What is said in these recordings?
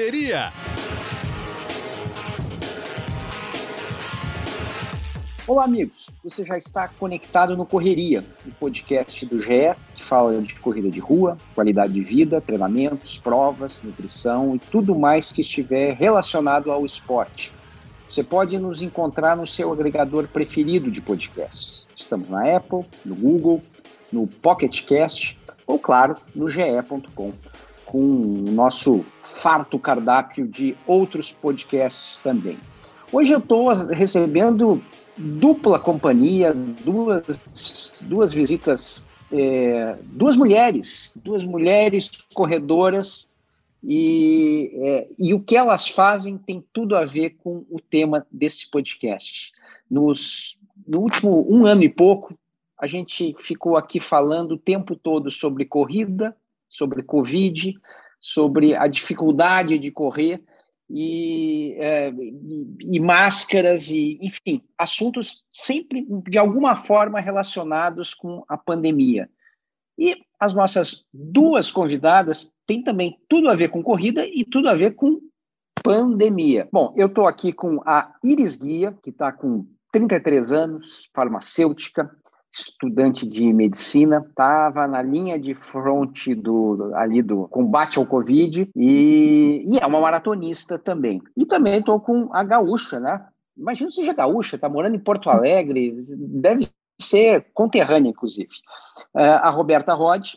Correria. Olá, amigos. Você já está conectado no Correria, o podcast do GE, que fala de corrida de rua, qualidade de vida, treinamentos, provas, nutrição e tudo mais que estiver relacionado ao esporte. Você pode nos encontrar no seu agregador preferido de podcasts. Estamos na Apple, no Google, no Pocket Cast ou, claro, no ge.com, com o nosso farto cardápio de outros podcasts também. Hoje eu estou recebendo dupla companhia, duas, duas visitas, é, duas mulheres, duas mulheres corredoras, e, é, e o que elas fazem tem tudo a ver com o tema desse podcast. Nos, no último um ano e pouco, a gente ficou aqui falando o tempo todo sobre corrida, sobre Covid, sobre a dificuldade de correr e, é, e, máscaras, e, enfim, assuntos sempre de alguma forma relacionados com a pandemia. E as nossas duas convidadas têm também tudo a ver com corrida e tudo a ver com pandemia. Bom, eu estou aqui com a Iris Guia, que está com 33 anos, farmacêutica, estudante de medicina, estava na linha de fronte do, ali do combate ao Covid e, e é uma maratonista também. E também estou com a gaúcha, né? Imagina seja gaúcha, está morando em Porto Alegre, deve ser conterrânea, inclusive. Uh, a Roberta Rod,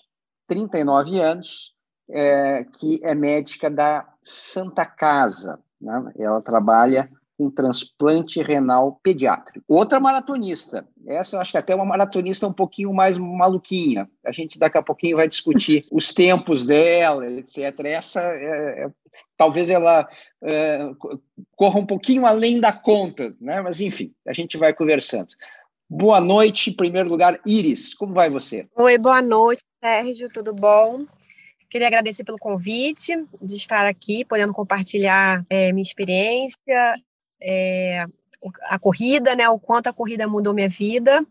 39 anos, é, que é médica da Santa Casa. Né? Ela trabalha com transplante renal pediátrico. Outra maratonista, essa eu acho que até uma maratonista um pouquinho mais maluquinha. A gente daqui a pouquinho vai discutir os tempos dela, etc. Essa, é, é, talvez ela é, corra um pouquinho além da conta, né? mas enfim, a gente vai conversando. Boa noite, em primeiro lugar, Iris, como vai você? Oi, boa noite, Sérgio, tudo bom? Queria agradecer pelo convite de estar aqui, podendo compartilhar é, minha experiência é, a corrida, né? O quanto a corrida mudou minha vida.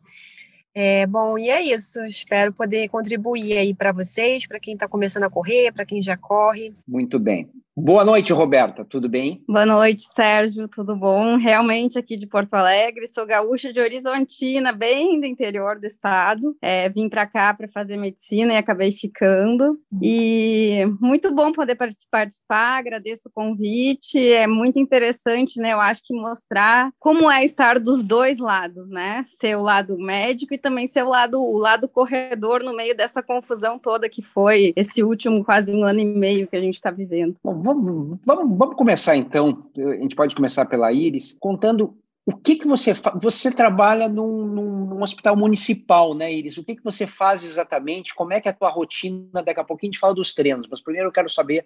É, bom, e é isso. Espero poder contribuir aí para vocês, para quem está começando a correr, para quem já corre. Muito bem. Boa noite, Roberta, tudo bem? Boa noite, Sérgio, tudo bom? Realmente aqui de Porto Alegre, sou gaúcha de Horizontina, bem do interior do estado. É, vim para cá para fazer medicina e acabei ficando. E muito bom poder participar, agradeço o convite, é muito interessante, né? Eu acho que mostrar como é estar dos dois lados, né? Ser o lado médico e também ser o lado, o lado corredor no meio dessa confusão toda que foi esse último quase um ano e meio que a gente está vivendo. Vamos, vamos, vamos começar então. A gente pode começar pela Iris, contando o que, que você faz? Você trabalha num, num, num, hospital municipal, né, Iris? O que, que você faz exatamente? Como é que é a tua rotina? Daqui a pouquinho a gente fala dos treinos, mas primeiro eu quero saber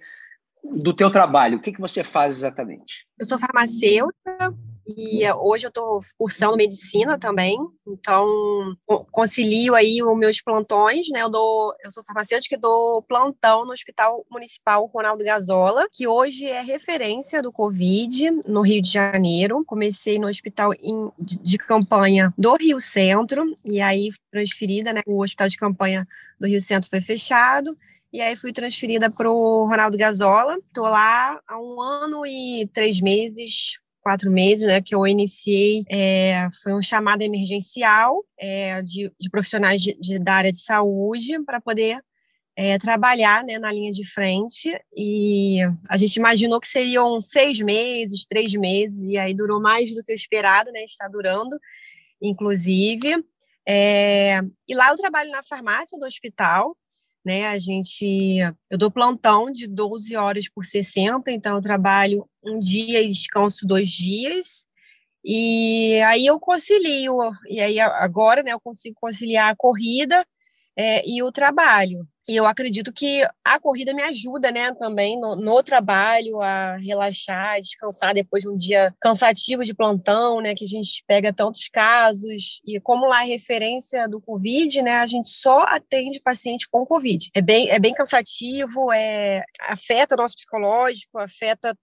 do teu trabalho. O que, que você faz exatamente? Eu sou farmacêutica, e hoje eu estou cursando medicina também, então concilio aí os meus plantões, né? Eu dou, eu sou farmacêutica e dou plantão no Hospital Municipal Ronaldo Gazola, que hoje é referência do Covid no Rio de Janeiro. Comecei no hospital em, de, de, campanha do Rio Centro, e aí transferida, né? O hospital de campanha do Rio Centro foi fechado. E aí fui transferida para o Ronaldo Gazola. Estou lá há um ano e três meses, quatro meses, né, que eu iniciei, é, foi um chamado emergencial é, de, de, profissionais de, de, da área de saúde para poder é, trabalhar né, na linha de frente. E a gente imaginou que seriam seis meses, três meses, e aí durou mais do que o esperado, né, está durando, inclusive. É, e lá eu trabalho na farmácia do hospital, né? A gente, eu dou plantão de 12 horas por 60, então eu trabalho um dia e descanso dois dias. E aí eu concilio, e aí agora, né, eu consigo conciliar a corrida é, e o trabalho. E eu acredito que a corrida me ajuda, né, também no, no, trabalho, a relaxar, descansar depois de um dia cansativo de plantão, né, que a gente pega tantos casos. E como lá é referência do Covid, né, a gente só atende paciente com Covid. É bem, é bem cansativo, é, afeta nosso psicológico, afeta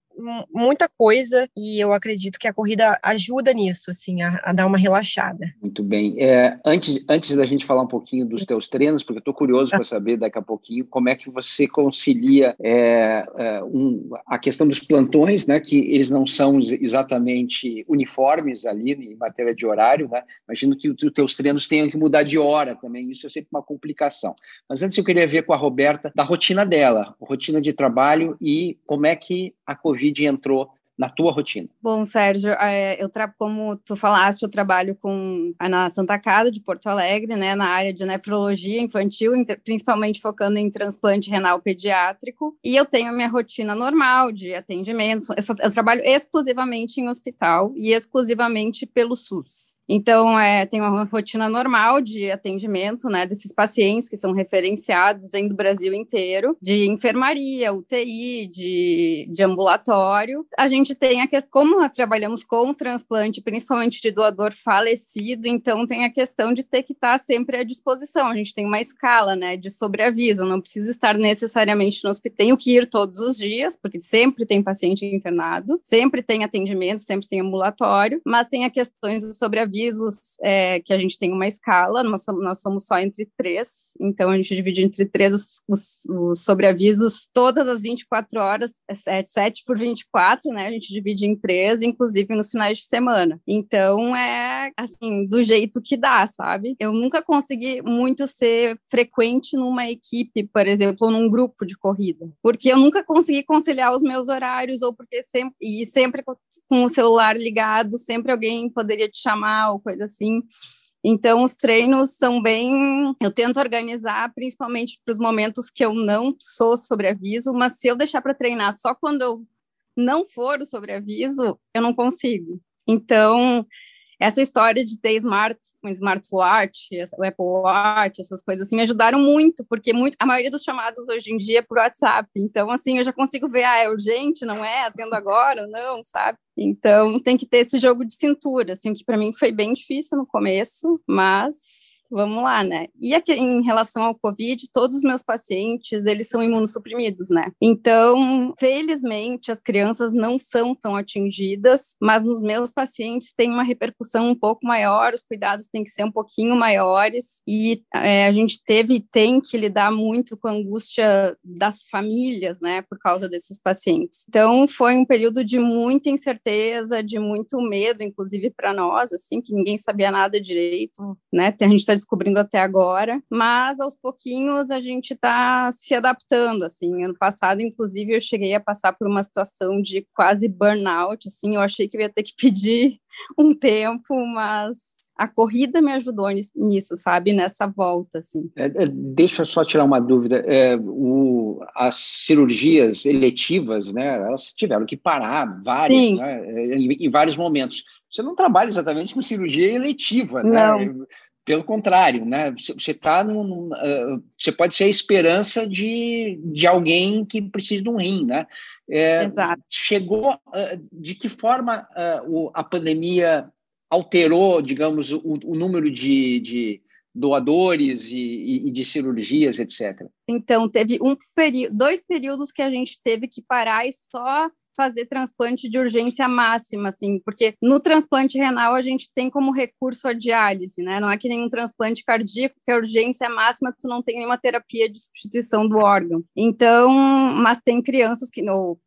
muita coisa e eu acredito que a corrida ajuda nisso, assim, a, a dar uma relaxada. Muito bem. É, antes, antes da gente falar um pouquinho dos teus treinos, porque eu estou curioso para saber daqui a pouquinho como é que você concilia é, é, um, a questão dos plantões, né, que eles não são exatamente uniformes ali em matéria de horário, né? Imagino que os teus treinos tenham que mudar de hora também, isso é sempre uma complicação. Mas antes eu queria ver com a Roberta da rotina dela, rotina de trabalho e como é que a Covid entrou na tua rotina? Bom, Sérgio, é, eu como tu falaste, eu trabalho com na Santa Casa de Porto Alegre, né, na área de nefrologia infantil, principalmente focando em transplante renal pediátrico, e eu tenho a minha rotina normal de atendimento. Eu, só, eu trabalho exclusivamente em hospital e exclusivamente pelo SUS. Então, é, tenho uma rotina normal de atendimento, né, desses pacientes que são referenciados, vem do Brasil inteiro, de enfermaria, UTI, de, de ambulatório. A gente gente tem a questão, como trabalhamos com transplante, principalmente de doador falecido, então tem a questão de ter que estar sempre à disposição. A gente tem uma escala, né, de sobreaviso, não preciso estar necessariamente no hospital, tenho que ir todos os dias, porque sempre tem paciente internado, sempre tem atendimento, sempre tem ambulatório, mas tem a questões dos sobreavisos, é, que a gente tem uma escala, nós somos, nós somos só entre três, então a gente divide entre três os, os, os sobreavisos todas as 24 horas, é 7 por 24, né, gente divide em três, inclusive nos finais de semana. Então é assim, do jeito que dá, sabe? Eu nunca consegui muito ser frequente numa equipe, por exemplo, ou num grupo de corrida, porque eu nunca consegui conciliar os meus horários, ou porque sempre, e sempre com o celular ligado, sempre alguém poderia te chamar ou coisa assim. Então, os treinos são bem. Eu tento organizar, principalmente para os momentos que eu não sou sobre aviso, mas se eu deixar para treinar só quando eu não for o sobreaviso, eu não consigo. Então, essa história de ter smart, um smartwatch, o Apple Watch, essas coisas assim, me ajudaram muito, porque muito, a maioria dos chamados hoje em dia é por WhatsApp. Então, assim, eu já consigo ver, ah, é urgente, não é? Atendo agora, não, sabe? Então, tem que ter esse jogo de cintura, assim, que para mim foi bem difícil no começo, mas vamos lá, né? E aqui, em relação ao Covid, todos os meus pacientes, eles são imunossuprimidos, né? Então, felizmente, as crianças não são tão atingidas, mas nos meus pacientes tem uma repercussão um pouco maior, os cuidados têm que ser um pouquinho maiores, e é, a gente teve e tem que lidar muito com a angústia das famílias, né, por causa desses pacientes. Então, foi um período de muita incerteza, de muito medo, inclusive para nós, assim, que ninguém sabia nada direito, né? A gente está descobrindo até agora, mas aos pouquinhos a gente está se adaptando, assim, ano passado, inclusive, eu cheguei a passar por uma situação de quase burnout, assim, eu achei que eu ia ter que pedir um tempo, mas a corrida me ajudou nisso, sabe? Nessa volta, assim. É, é, deixa eu só tirar uma dúvida. É, o, as cirurgias eletivas, né? Elas tiveram que parar várias, né, em, em, vários momentos. Você não trabalha exatamente com cirurgia eletiva, né? não. Pelo contrário, né? Você tá num, uh, você pode ser a esperança de, de alguém que precisa de um rim, né? É, Exato. Chegou uh, de que forma uh, o, a pandemia alterou, digamos, o, o número de, de doadores e, e, de cirurgias, etc. Então teve um período, dois períodos que a gente teve que parar e só fazer transplante de urgência máxima, assim, porque no transplante renal a gente tem como recurso a diálise, né? Não é que nem um transplante cardíaco, que a urgência máxima tu não tem nenhuma terapia de substituição do órgão. Então, mas tem crianças que, ou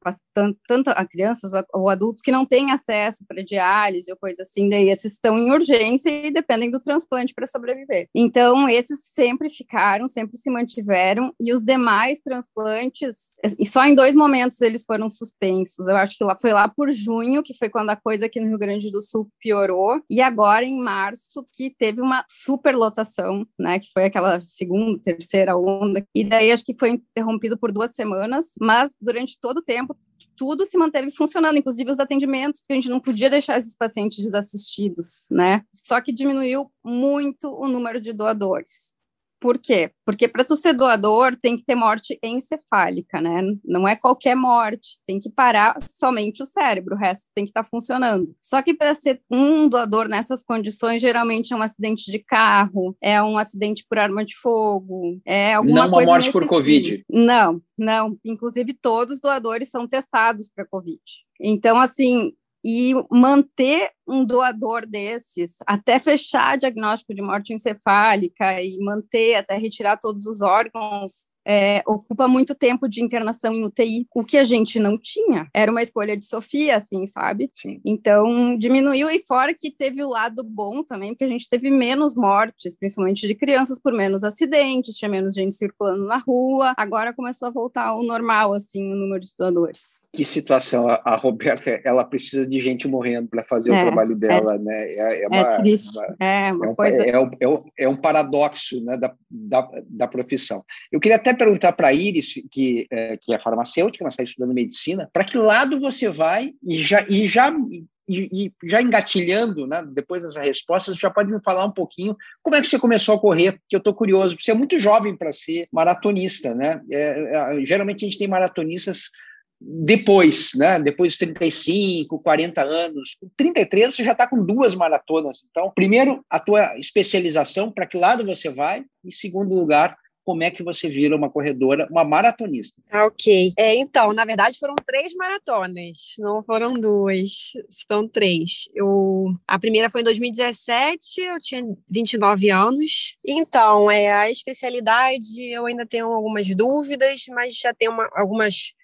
tanto a crianças ou adultos que não têm acesso para diálise ou coisa assim, daí esses estão em urgência e dependem do transplante para sobreviver. Então, esses sempre ficaram, sempre se mantiveram, e os demais transplantes, e só em dois momentos eles foram suspensos eu acho que lá foi lá por junho, que foi quando a coisa aqui no Rio Grande do Sul piorou, e agora em março que teve uma superlotação, né, que foi aquela segunda, terceira onda, e daí acho que foi interrompido por duas semanas, mas durante todo o tempo tudo se manteve funcionando, inclusive os atendimentos, porque a gente não podia deixar esses pacientes desassistidos, né? Só que diminuiu muito o número de doadores. Por quê? Porque para tu ser doador tem que ter morte encefálica, né? Não é qualquer morte, tem que parar somente o cérebro, o resto tem que estar tá funcionando. Só que para ser um doador nessas condições, geralmente é um acidente de carro, é um acidente por arma de fogo, é alguma não coisa. Não uma morte por Covid. Não, não. Inclusive, todos os doadores são testados para Covid. Então, assim, e manter um doador desses até fechar diagnóstico de morte encefálica e manter até retirar todos os órgãos é, ocupa muito tempo de internação em UTI, o que a gente não tinha. Era uma escolha de Sofia, assim, sabe? Sim. Então, diminuiu e fora que teve o lado bom também, porque a gente teve menos mortes, principalmente de crianças, por menos acidentes, tinha menos gente circulando na rua. Agora começou a voltar ao normal, assim, o número de doadores. Que situação. A, a Roberta, ela precisa de gente morrendo para fazer é, o trabalho é. dela, é, né? É, é, uma, é triste. Uma, é, uma é um, coisa... É, um, é, um, paradoxo né, da, da, da profissão. Eu queria até perguntar para a Iris, que, é, que é farmacêutica, mas está estudando medicina, para que lado você vai e já, e já e, e, já engatilhando, né, depois dessa resposta, você já pode me falar um pouquinho como é que você começou a correr, que eu estou curioso. Você é muito jovem para ser maratonista, né? É, é, geralmente a gente tem maratonistas depois, né? Depois dos 35, 40 anos, com 33 você já está com duas maratonas. Então, primeiro, a tua especialização, para que lado você vai? E segundo lugar, como é que você vira uma corredora, uma maratonista? Ah, ok. É, então, na verdade, foram três maratonas, não foram duas, são três. Eu, a primeira foi em 2017, eu tinha 29 anos. Então, é, a especialidade, eu ainda tenho algumas dúvidas, mas já tenho uma, algumas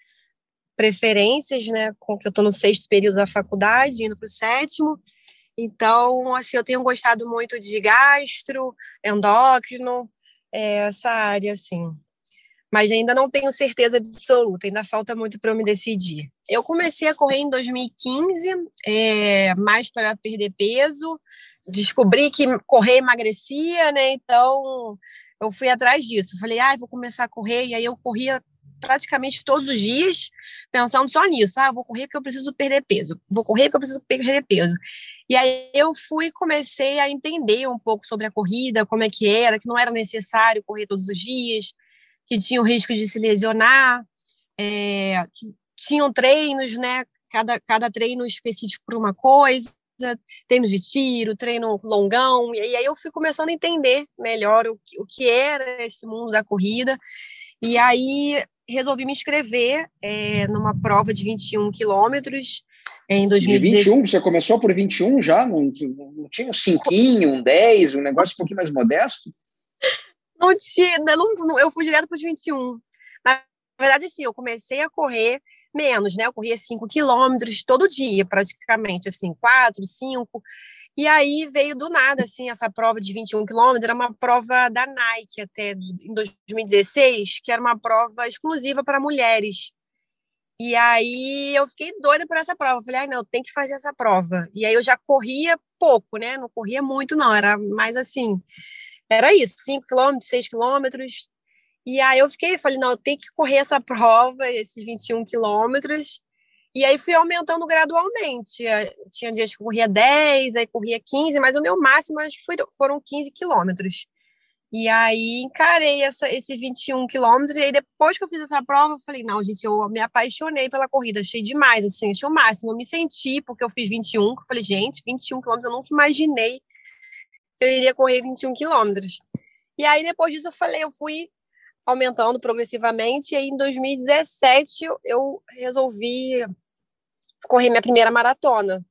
preferências, né, com que eu estou no sexto período da faculdade, indo para o sétimo. Então, assim, eu tenho gostado muito de gastro, endócrino, é, essa área, assim. Mas ainda não tenho certeza absoluta, ainda falta muito para eu me decidir. Eu comecei a correr em 2015, é, mais para perder peso. Descobri que correr emagrecia, né? Então, eu fui atrás disso. Falei, ah, vou começar a correr. E aí eu corria praticamente todos os dias, pensando só nisso. Ah, vou correr porque eu preciso perder peso. Vou correr porque eu preciso perder peso. E aí eu fui comecei a entender um pouco sobre a corrida, como é que era, que não era necessário correr todos os dias, que tinha o risco de se lesionar, é, que tinham treinos, né? Cada, cada treino específico para uma coisa, treinos de tiro, treino longão, e aí eu fui começando a entender melhor o, o que era esse mundo da corrida. E aí resolvi me inscrever é, numa prova de 21 quilômetros em 2016. De 21? Você começou por 21 já? Não, não tinha um 5, um 10, um negócio um pouquinho mais modesto? Não tinha, não, eu fui direto para os 21. Na verdade, assim, eu comecei a correr menos, né? Eu corria 5 quilômetros todo dia, praticamente, assim, 4, 5. E aí veio do nada, assim, essa prova de 21 quilômetros, era uma prova da Nike até em 2016, que era uma prova exclusiva para mulheres. E aí eu fiquei doida por essa prova. Falei, ai, não, tem que fazer essa prova. E aí eu já corria pouco, né? Não corria muito, não. Era mais assim, era isso, 5 quilômetros, 6 quilômetros. E aí eu fiquei, falei, não, eu tenho que correr essa prova, esses 21 quilômetros. E aí fui aumentando gradualmente. Eh, tinha dias que corria 10, aí corria 15, mas o meu máximo acho que foi, foram 15 quilômetros. E aí encarei essa, esse 21 quilômetros, e aí depois que eu fiz essa prova, eu falei, não, gente, eu me apaixonei pela corrida, achei demais, assim, achei o máximo. Eu me senti, porque eu fiz 21, eu falei, gente, 21 quilômetros, eu nunca imaginei que eu iria correr 21 quilômetros. E aí depois disso eu falei, eu fui aumentando progressivamente, e aí em 2017 eu resolvi correr minha primeira maratona.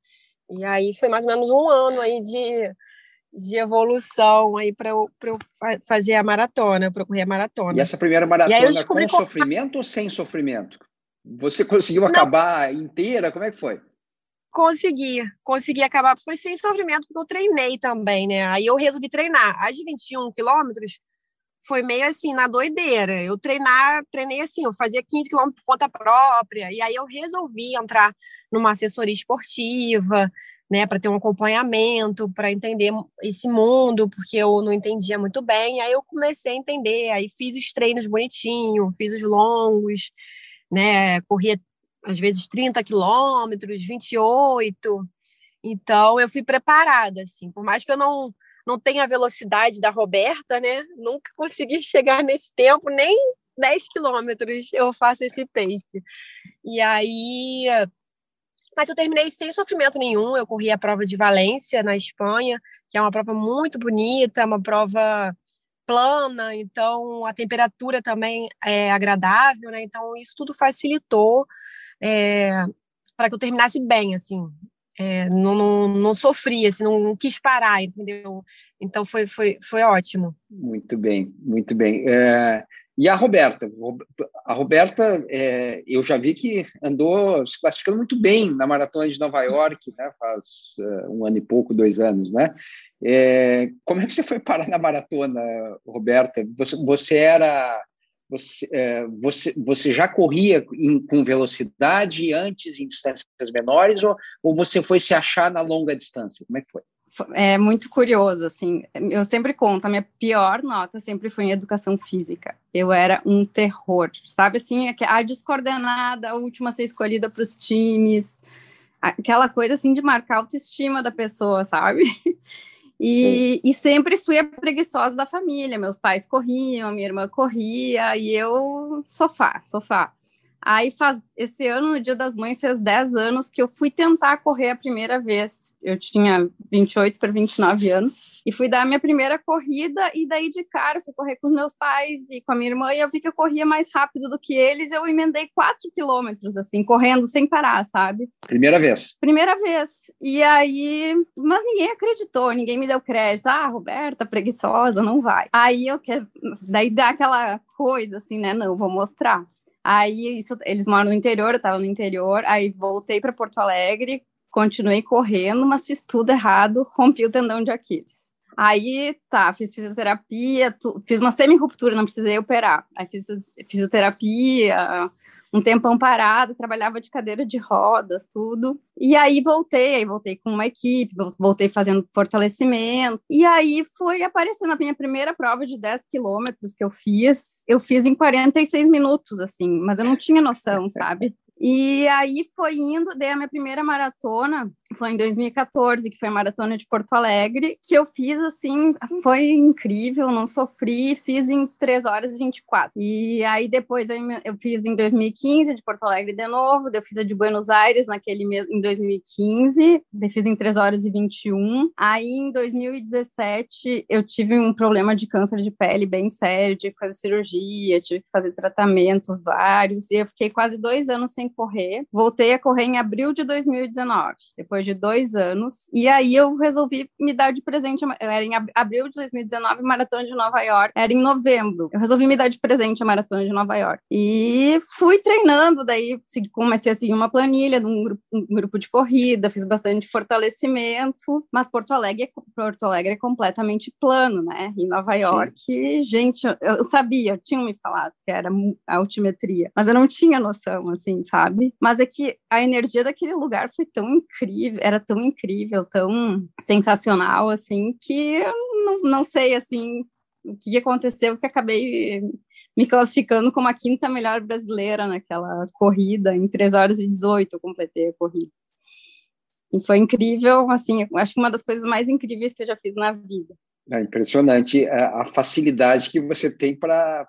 E aí foi mais ou menos um ano aí de, de evolução aí para eu, eu fazer a maratona, para correr a maratona. E essa primeira maratona com sofrimento ou sem sofrimento? Você conseguiu acabar Não. inteira? Como é que foi? Consegui, consegui acabar. Foi sem sofrimento, porque eu treinei também, né? Aí eu resolvi treinar. As 21 quilômetros, foi meio assim, na doideira. Eu treinar, treinei assim, eu fazia 15 quilômetros por conta própria, e aí eu resolvi entrar numa assessoria esportiva, né, para ter um acompanhamento, para entender esse mundo, porque eu não entendia muito bem. Aí eu comecei a entender, aí fiz os treinos bonitinho, fiz os longos, né, corria às vezes 30 quilômetros, 28. Então eu fui preparada, assim, por mais que eu não não tenho a velocidade da Roberta, né? Nunca consegui chegar nesse tempo, nem 10 quilômetros eu faço esse pace. E aí. Mas eu terminei sem sofrimento nenhum. Eu corri a prova de Valência, na Espanha, que é uma prova muito bonita, é uma prova plana, então a temperatura também é agradável, né? Então isso tudo facilitou é, para que eu terminasse bem, assim. É, não, não, não sofri, assim, não, quis parar, entendeu? Então foi, foi, foi ótimo. Muito bem, muito bem. É, e a Roberta? A Roberta, é, eu já vi que andou se classificando muito bem na Maratona de Nova York, né, faz uh, um ano e pouco, dois anos, né? É, como é que você foi parar na maratona, Roberta? Você, você era você, é, você, você já corria em, com velocidade antes, em distâncias menores, ou, ou você foi se achar na longa distância? Como é que foi? É muito curioso, assim, eu sempre conto, a minha pior nota sempre foi em educação física. Eu era um terror, sabe, assim, a descoordenada, a última a ser escolhida para os times, aquela coisa, assim, de marcar a autoestima da pessoa, sabe? E, e, sempre fui a preguiçosa da família. Meus pais corriam, minha irmã corria e eu sofá, sofá. Aí faz esse ano, no Dia das Mães, fez 10 anos que eu fui tentar correr a primeira vez. Eu tinha 28 para 29 anos e fui dar a minha primeira corrida e daí de cara fui correr com os meus pais e com a minha irmã e eu vi que eu corria mais rápido do que eles. Eu emendei 4 quilômetros assim, correndo sem parar, sabe? Primeira vez. Primeira vez. E aí, mas ninguém acreditou, ninguém me deu crédito. Ah, Roberta, preguiçosa, não vai. Aí eu quero, daí dá aquela coisa assim, né? Não, vou mostrar. Aí isso, eles moram no interior, eu estava no interior, aí voltei para Porto Alegre, continuei correndo, mas fiz tudo errado, rompi o tendão de Aquiles. Aí, tá, fiz fisioterapia, tu, fiz uma semi-ruptura, não precisei operar. Aí fiz fisioterapia, um tempão parado, trabalhava de cadeira de rodas, tudo. E aí voltei, aí voltei com uma equipe, voltei fazendo fortalecimento. E aí foi aparecendo a minha primeira prova de 10 quilômetros que eu fiz. Eu fiz em 46 minutos, assim, mas eu não tinha noção, sabe? E aí foi indo, dei a minha primeira maratona, foi em 2014, que foi a maratona de Porto Alegre, que eu fiz assim, foi incrível, não sofri, fiz em 3 horas e 24. E aí depois eu, eu fiz em 2015 de Porto Alegre de novo, eu fiz a de Buenos Aires naquele mês em 2015, eu fiz em 3 horas e 21. Aí em 2017 eu tive um problema de câncer de pele bem sério, tive que fazer cirurgia, tive que fazer tratamentos vários, e eu fiquei quase dois anos sem correr. Voltei a correr em abril de 2019, depois de dois anos. E aí eu resolvi me dar de presente. Era em abril de 2019, maratona de Nova York. Era em novembro. Eu resolvi me dar de presente a maratona de Nova York. E fui treinando. Daí comecei a seguir uma planilha de um grupo, um grupo de corrida, fiz bastante fortalecimento. Mas Porto Alegre, Porto Alegre é completamente plano, né? Em Nova York, Sim. gente, eu sabia, tinham me falado que era a altimetria, mas eu não tinha noção, assim, sabe? Mas é que a energia daquele lugar foi tão incrível, era tão incrível, tão sensacional, assim, que eu não, não sei, assim, o que aconteceu, que acabei me classificando como a quinta melhor brasileira naquela corrida, em 3 horas e 18 eu completei a corrida. E foi incrível, assim, acho que uma das coisas mais incríveis que eu já fiz na vida. É impressionante a, a facilidade que você tem para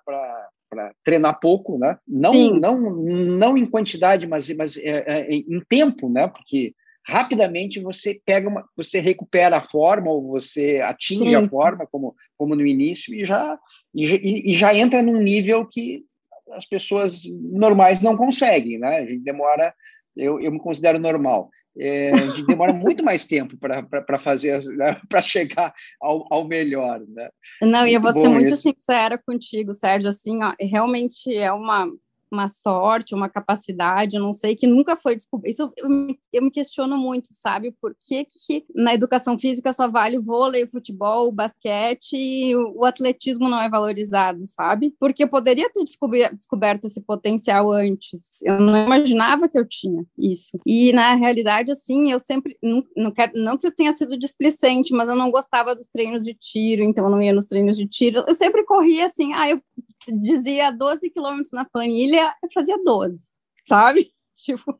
para treinar pouco, né? Não, não, não em quantidade, mas, mas é, é, em tempo, né? Porque rapidamente você pega uma, você recupera a forma ou você atinge Sim. a forma como, como no início e já, e, e já entra num nível que as pessoas normais não conseguem, né? A gente demora eu, eu me considero normal. É, demora muito mais tempo para fazer, né, para chegar ao, ao melhor, né? Não, e eu vou ser muito sincera contigo, Sérgio, assim, ó, realmente é uma uma sorte, uma capacidade, não sei, que nunca foi descoberto. Isso eu me, eu me, questiono muito, sabe? Por que, que na educação física só vale o vôlei, o futebol, o basquete e o, o atletismo não é valorizado, sabe? Porque eu poderia ter descoberto esse potencial antes. Eu não imaginava que eu tinha isso. E na realidade, assim, eu sempre, não, não, quero, não que eu tenha sido displicente, mas eu não gostava dos treinos de tiro, então eu não ia nos treinos de tiro. Eu sempre corria assim, ah, eu dizia 12 quilômetros na planilha, eu fazia 12, sabe? Tipo,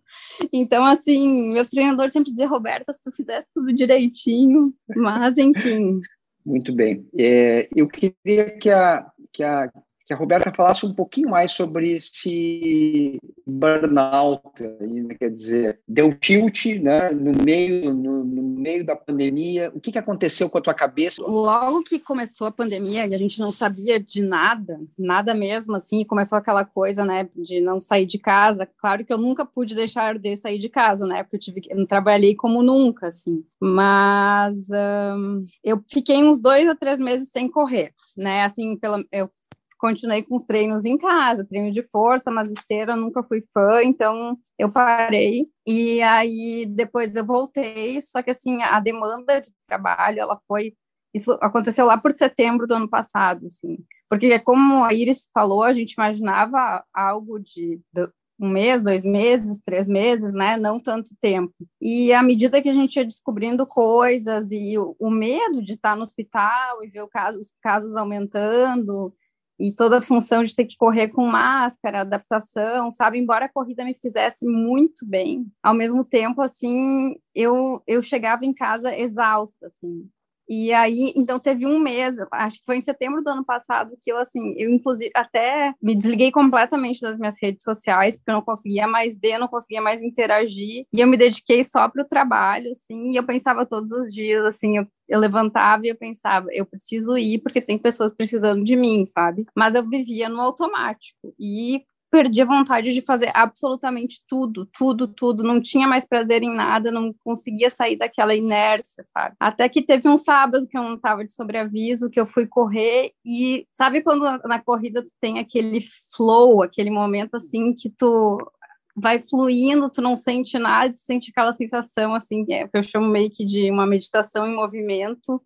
então, assim, meu treinador sempre dizia, Roberta, se tu fizesse tudo direitinho, mas, enfim, Muito bem. É, eu queria que a, que a que a Roberta falasse um pouquinho mais sobre esse burnout, né? quer dizer, deu tilt né, no, meio, no, no, meio da pandemia. O que, que aconteceu com a tua cabeça? Logo que começou a pandemia, e a gente não sabia de nada, nada mesmo, assim, começou aquela coisa, né, de não sair de casa. Claro que eu nunca pude deixar de sair de casa, né, porque eu, tive, eu trabalhei como nunca, assim. Mas um, eu fiquei uns dois a três meses sem correr, né, assim, pela, eu continuei com os treinos em casa, treino de força, mas esteira nunca fui fã, então eu parei. E aí depois eu voltei, só que assim, a demanda de trabalho, ela foi isso aconteceu lá por setembro do ano passado, assim. Porque como a Iris falou, a gente imaginava algo de, de um mês, dois meses, três meses, né? Não tanto tempo. E à medida que a gente ia descobrindo coisas e o, o medo de estar no hospital e ver os casos, casos aumentando, e toda a função de ter que correr com máscara, adaptação, sabe? Embora a corrida me fizesse muito bem, ao mesmo tempo, assim, eu, eu chegava em casa exausta, assim. E aí, então teve um mês, acho que foi em setembro do ano passado, que eu, assim, eu inclusive até me desliguei completamente das minhas redes sociais, porque eu não conseguia mais ver, não conseguia mais interagir, e eu me dediquei só para o trabalho, assim, e eu pensava todos os dias, assim, eu, eu levantava e eu pensava, eu preciso ir porque tem pessoas precisando de mim, sabe? Mas eu vivia no automático, e perdi a vontade de fazer absolutamente tudo, tudo, tudo. Não tinha mais prazer em nada, não conseguia sair daquela inércia, sabe? Até que teve um sábado que eu não estava de sobreaviso, que eu fui correr e sabe quando na corrida tu tem aquele flow, aquele momento assim que tu vai fluindo, tu não sente nada, tu sente aquela sensação assim, é, que eu chamo meio que de uma meditação em movimento.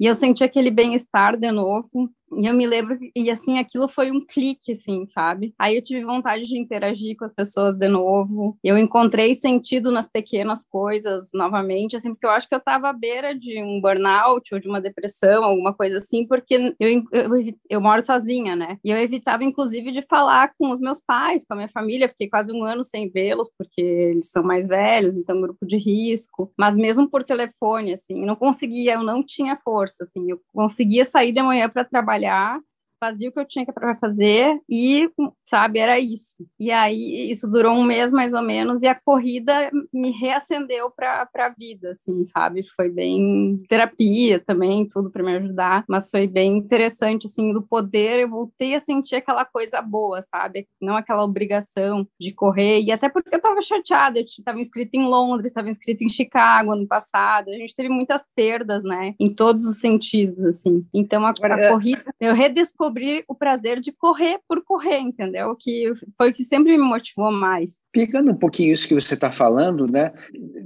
E eu senti aquele bem-estar de novo. E eu me lembro, e assim, aquilo foi um clique, assim, sabe? Aí eu tive vontade de interagir com as pessoas de novo. Eu encontrei sentido nas pequenas coisas novamente, assim, porque eu acho que eu tava à beira de um burnout ou de uma depressão, alguma coisa assim, porque eu, eu, eu moro sozinha, né? E eu evitava, inclusive, de falar com os meus pais, com a minha família. Fiquei quase um ano sem vê-los, porque eles são mais velhos, então grupo de risco. Mas mesmo por telefone, assim, não conseguia, eu não tinha força, assim. Eu conseguia sair de manhã para trabalhar trabalhar, fazia o que eu tinha para fazer e, sabe, era isso. E aí isso durou um mês mais ou menos e a corrida me reacendeu para a vida, assim, sabe? Foi bem terapia também, tudo para me ajudar, mas foi bem interessante, assim, do poder. Eu voltei a sentir aquela coisa boa, sabe? Não aquela obrigação de correr. E até porque eu estava chateada, eu estava inscrita em Londres, estava inscrita em Chicago ano passado. A gente teve muitas perdas, né? Em todos os sentidos, assim. Então a, a corrida, eu redescobri descobrir o prazer de correr por correr, entendeu? Que foi o que sempre me motivou mais. Pegando um pouquinho isso que você está falando, né?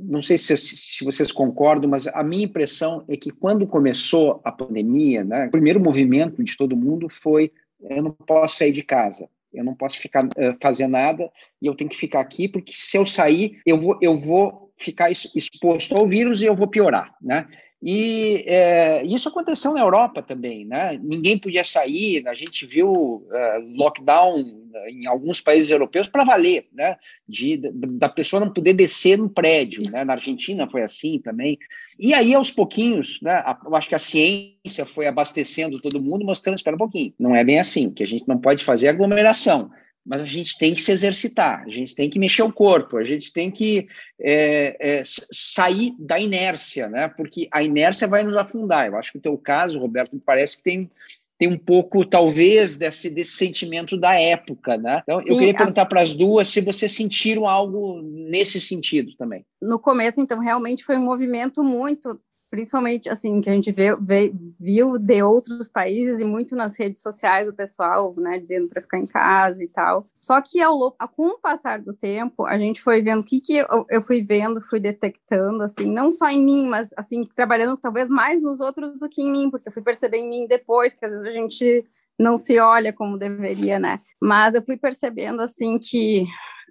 Não sei se, se vocês concordam, mas a minha impressão é que quando começou a pandemia, né, o primeiro movimento de todo mundo foi eu não posso sair de casa eu não posso ficar uh, fazer nada e eu tenho que ficar aqui porque se eu sair eu vou eu vou ficar exposto ao vírus e eu vou piorar, né? E é, isso aconteceu na Europa também, né? Ninguém podia sair, a gente viu uh, lockdown em alguns países europeus para valer, né? De, da pessoa não poder descer no prédio, né? Na Argentina foi assim também. E aí, aos pouquinhos, né? Eu acho que a ciência foi abastecendo todo mundo, mostrando, espera um pouquinho, não é bem assim, que a gente não pode fazer aglomeração mas a gente tem que se exercitar, a gente tem que mexer o corpo, a gente tem que é, é, sair da inércia, né? Porque a inércia vai nos afundar. Eu acho que o teu caso, Roberto, me parece que tem, tem um pouco, talvez, desse, desse sentimento da época, né? Então, eu Sim, queria perguntar para as duas se vocês sentiram algo nesse sentido também. No começo, então, realmente foi um movimento muito principalmente assim que a gente vê, vê, viu de outros países e muito nas redes sociais o pessoal, né, dizendo para ficar em casa e tal. Só que ao com o passar do tempo, a gente foi vendo o que que eu, eu fui vendo, fui detectando assim, não só em mim, mas assim trabalhando talvez mais nos outros do que em mim, porque eu fui perceber em mim depois que às vezes a gente não se olha como deveria, né? Mas eu fui percebendo assim que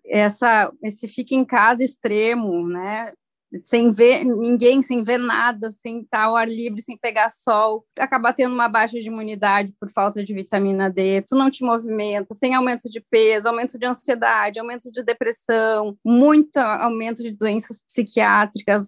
essa esse fica em casa extremo, né? Sem ver ninguém, sem ver nada, sem estar ao ar livre, sem pegar sol, acaba tendo uma baixa de imunidade por falta de vitamina D, tu não te movimenta, tem aumento de peso, aumento de ansiedade, aumento de depressão, muito aumento de doenças psiquiátricas,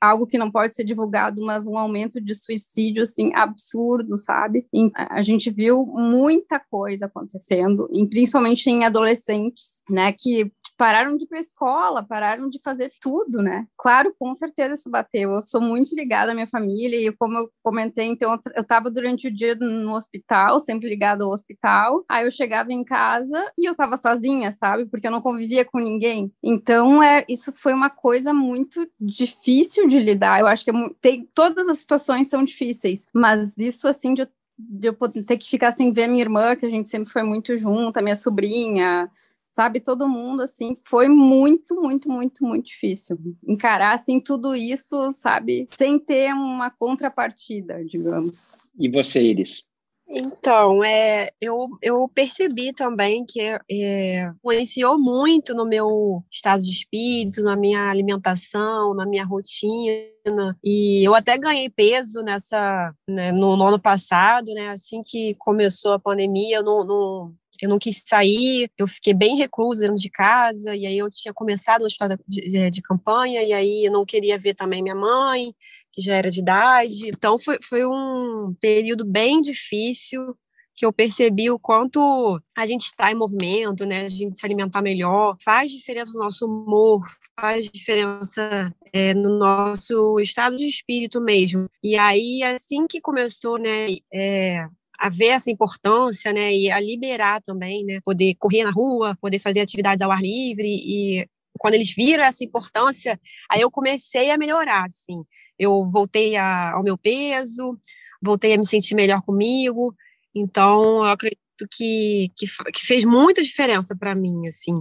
algo que não pode ser divulgado, mas um aumento de suicídio assim absurdo, sabe? A gente viu muita coisa acontecendo, principalmente em adolescentes, né, que pararam de ir para escola, pararam de fazer tudo, né? Claro, com certeza isso bateu. Eu sou muito ligada à minha família e como eu comentei, então eu estava durante o dia no hospital, sempre ligada ao hospital. Aí eu chegava em casa e eu estava sozinha, sabe? Porque eu não convivia com ninguém. Então é, isso foi uma coisa muito difícil de lidar. Eu acho que é, tem todas as situações são difíceis, mas isso assim de de eu ter que ficar sem ver minha irmã, que a gente sempre foi muito junta, minha sobrinha, sabe, todo mundo, assim, foi muito, muito, muito, muito difícil encarar, assim, tudo isso, sabe, sem ter uma contrapartida, digamos. E você, Iris? Então, é, eu, eu percebi também que é, influenciou muito no meu estado de espírito, na minha alimentação, na minha rotina. E eu até ganhei peso nessa né, no, no, ano passado, né? Assim que começou a pandemia, eu não, não eu não quis sair, eu fiquei bem reclusa dentro de casa, e aí eu tinha começado o hospital de, eh, de campanha, e aí eu não queria ver também minha mãe, que já era de idade. Então foi, foi um período bem difícil que eu percebi o quanto a gente está em movimento, né? A gente se alimentar melhor, faz diferença no nosso humor, faz diferença é, no nosso estado de espírito mesmo. E aí, assim que começou, né, é, a ver essa importância, né, e a liberar também, né, poder correr na rua, poder fazer atividades ao ar livre e quando eles viram essa importância, aí eu comecei a melhorar, assim. Eu voltei a, ao meu peso, voltei a me sentir melhor comigo. Então, eu acredito que, que, que fez muita diferença para mim, assim.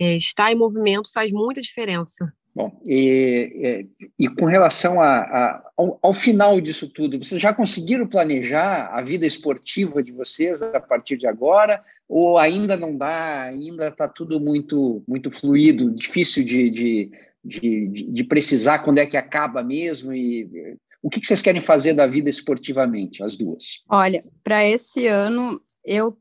É, estar em movimento faz muita diferença. Bom, e, e, e com relação a, a, ao, ao, final disso tudo, vocês já conseguiram planejar a vida esportiva de vocês a partir de agora? Ou ainda não dá, ainda está tudo muito, muito fluido, difícil de, de, de, de, precisar quando é que acaba mesmo? E o que, que vocês querem fazer da vida esportivamente, as duas? Olha, para esse ano eu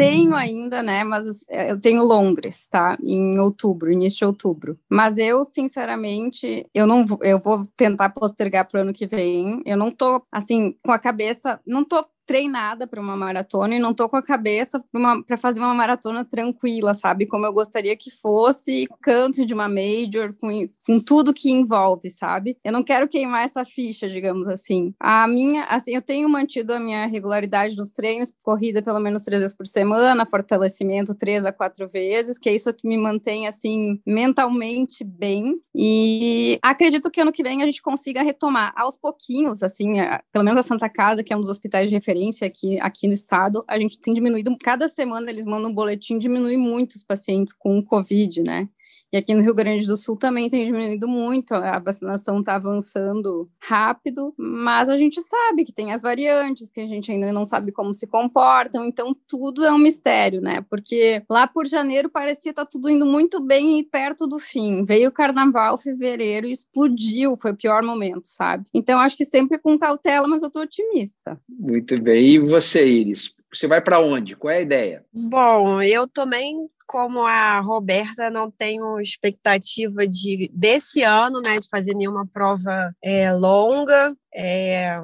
tenho ainda, né? Mas é, eu tenho Londres, tá? Em outubro, início de outubro. Mas eu, sinceramente, eu não vou, eu vou tentar postergar para o ano que vem. Eu não tô assim com a cabeça, não tô treinada para uma maratona e não tô com a cabeça para fazer uma maratona tranquila, sabe? Como eu gostaria que fosse, canto de uma major, com, com tudo que envolve, sabe? Eu não quero queimar essa ficha, digamos assim. A minha, assim, eu tenho mantido a minha regularidade nos treinos, corrida pelo menos três vezes por semana, fortalecimento três a quatro vezes, que é isso que me mantém, assim, mentalmente bem. E acredito que ano que vem a gente consiga retomar aos pouquinhos, assim, pelo menos a Santa Casa, que é um dos hospitais de referência aqui, aqui no estado, a gente tem diminuído, cada semana eles mandam um boletim, diminui muito os pacientes com Covid, né? E aqui no Rio Grande do Sul também tem diminuído muito, a vacinação está avançando rápido, mas a gente sabe que tem as variantes, que a gente ainda não sabe como se comportam, então tudo é um mistério, né? Porque lá por janeiro parecia estar tá tudo indo muito bem e perto do fim. Veio o carnaval, fevereiro, e explodiu, foi o pior momento, sabe? Então acho que sempre com cautela, mas eu tô otimista. Muito bem. E você, Iris? Você vai para onde? Qual é a ideia? Bom, eu também, como a Roberta, não tenho expectativa de desse ano, né, de fazer nenhuma prova é, longa. É,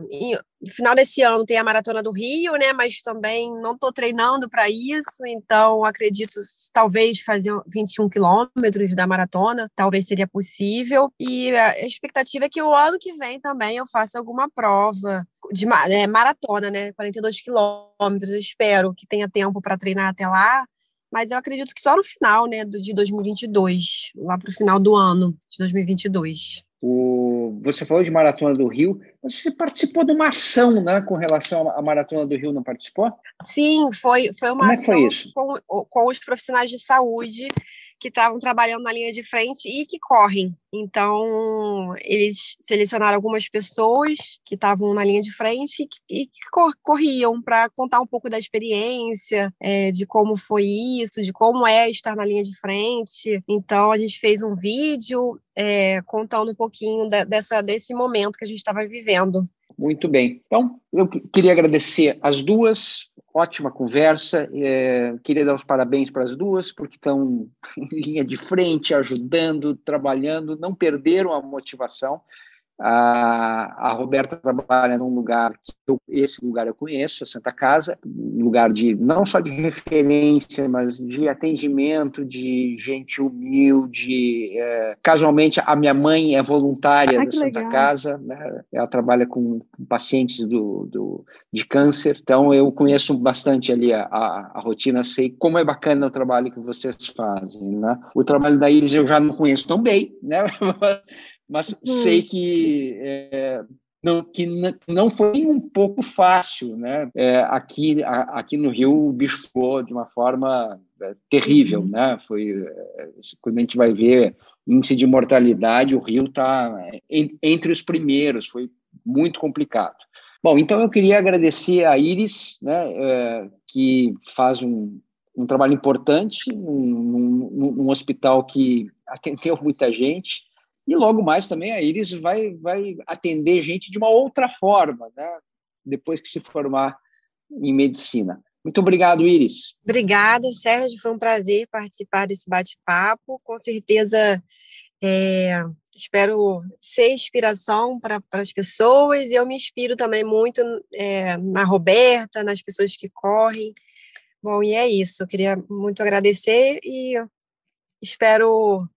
no final desse ano tem a Maratona do Rio, né? Mas também não estou treinando para isso, então acredito talvez fazer 21 quilômetros da maratona, talvez seria possível. E a expectativa é que o ano que vem também eu faça alguma prova de é, maratona, né? 42 quilômetros. Espero que tenha tempo para treinar até lá. Mas eu acredito que só no final, né, de 2022, lá para o final do ano de 2022. O, você falou de Maratona do Rio, mas você participou de uma ação, né, com relação à Maratona do Rio, não participou? Sim, foi, foi uma Como ação é foi? Com, com os profissionais de saúde que estavam trabalhando na linha de frente e que correm. Então, eles selecionaram algumas pessoas que estavam na linha de frente e que corriam para contar um pouco da experiência, é, de como foi isso, de como é estar na linha de frente. Então, a gente fez um vídeo é, contando um pouquinho da, dessa, desse momento que a gente estava vivendo. Muito bem. Então, eu queria agradecer as duas, ótima conversa. É, queria dar os parabéns para as duas, porque estão em linha de frente, ajudando, trabalhando, não perderam a motivação. A, a Roberta trabalha num lugar que eu, esse lugar eu conheço, a Santa Casa, lugar de não só de referência, mas de atendimento, de gente humilde. É, casualmente, a minha mãe é voluntária ah, da Santa legal. Casa, né? ela trabalha com, com pacientes do, do, de câncer, então eu conheço bastante ali a, a, a, rotina, sei como é bacana o trabalho que vocês fazem. Né? O trabalho da Iris eu já não conheço tão bem, né? mas uhum. sei que é, não, que não foi um pouco fácil, né? É, aqui, a, aqui no Rio o bicho ficou de uma forma é, terrível, uhum. né? Foi é, quando a gente vai ver índice de mortalidade, o Rio está entre os primeiros, foi muito complicado. Bom, então eu queria agradecer a Iris, né, é, que faz um, um trabalho importante num, num, num hospital que atendeu muita gente, e logo mais também a Iris vai, vai atender gente de uma outra forma, né? depois que se formar em medicina. Muito obrigado, Iris. Obrigada, Sérgio. Foi um prazer participar desse bate-papo. Com certeza, é, espero ser inspiração para as pessoas. Eu me inspiro também muito é, na Roberta, nas pessoas que correm. Bom, e é isso. Eu queria muito agradecer e espero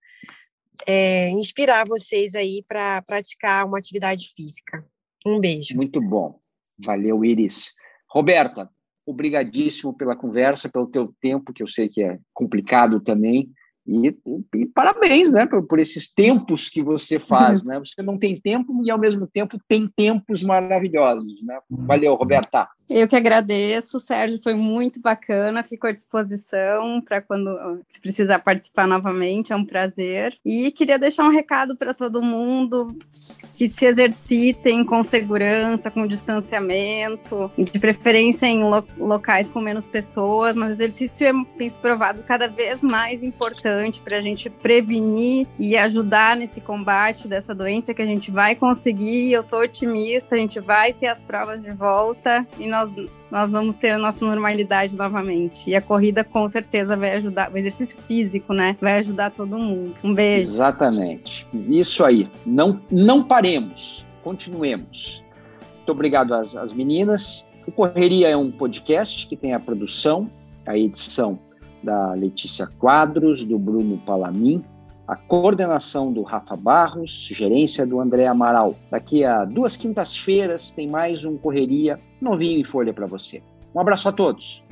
é, inspirar vocês aí para praticar uma atividade física. Um beijo. Muito bom. Valeu, Iris. Roberta, obrigadíssimo pela conversa, pelo teu tempo, que eu sei que é complicado também. E, e, parabéns, né, por, por, esses tempos que você faz, né? Você não tem tempo e ao mesmo tempo tem tempos maravilhosos, né? Valeu, Roberta. Eu que agradeço, Sérgio, foi muito bacana, fico à disposição para quando se precisar participar novamente, é um prazer. E queria deixar um recado para todo mundo que se exercitem com segurança, com distanciamento, de preferência em lo locais com menos pessoas, mas o exercício é, tem se provado cada vez mais importante para a gente prevenir e ajudar nesse combate dessa doença que a gente vai conseguir. Eu estou otimista, a gente vai ter as provas de volta e nós nós, nós vamos ter a nossa normalidade novamente. E a corrida com certeza vai ajudar, o exercício físico, né? Vai ajudar todo mundo. Um beijo. Exatamente. Isso aí. Não, não paremos. Continuemos. Muito obrigado às, às meninas. O Correria é um podcast que tem a produção, a edição da Letícia Quadros, do Bruno Palamin, a coordenação do Rafa Barros, gerência do André Amaral. Daqui a duas quintas-feiras tem mais um Correria novinho em folha para você. Um abraço a todos.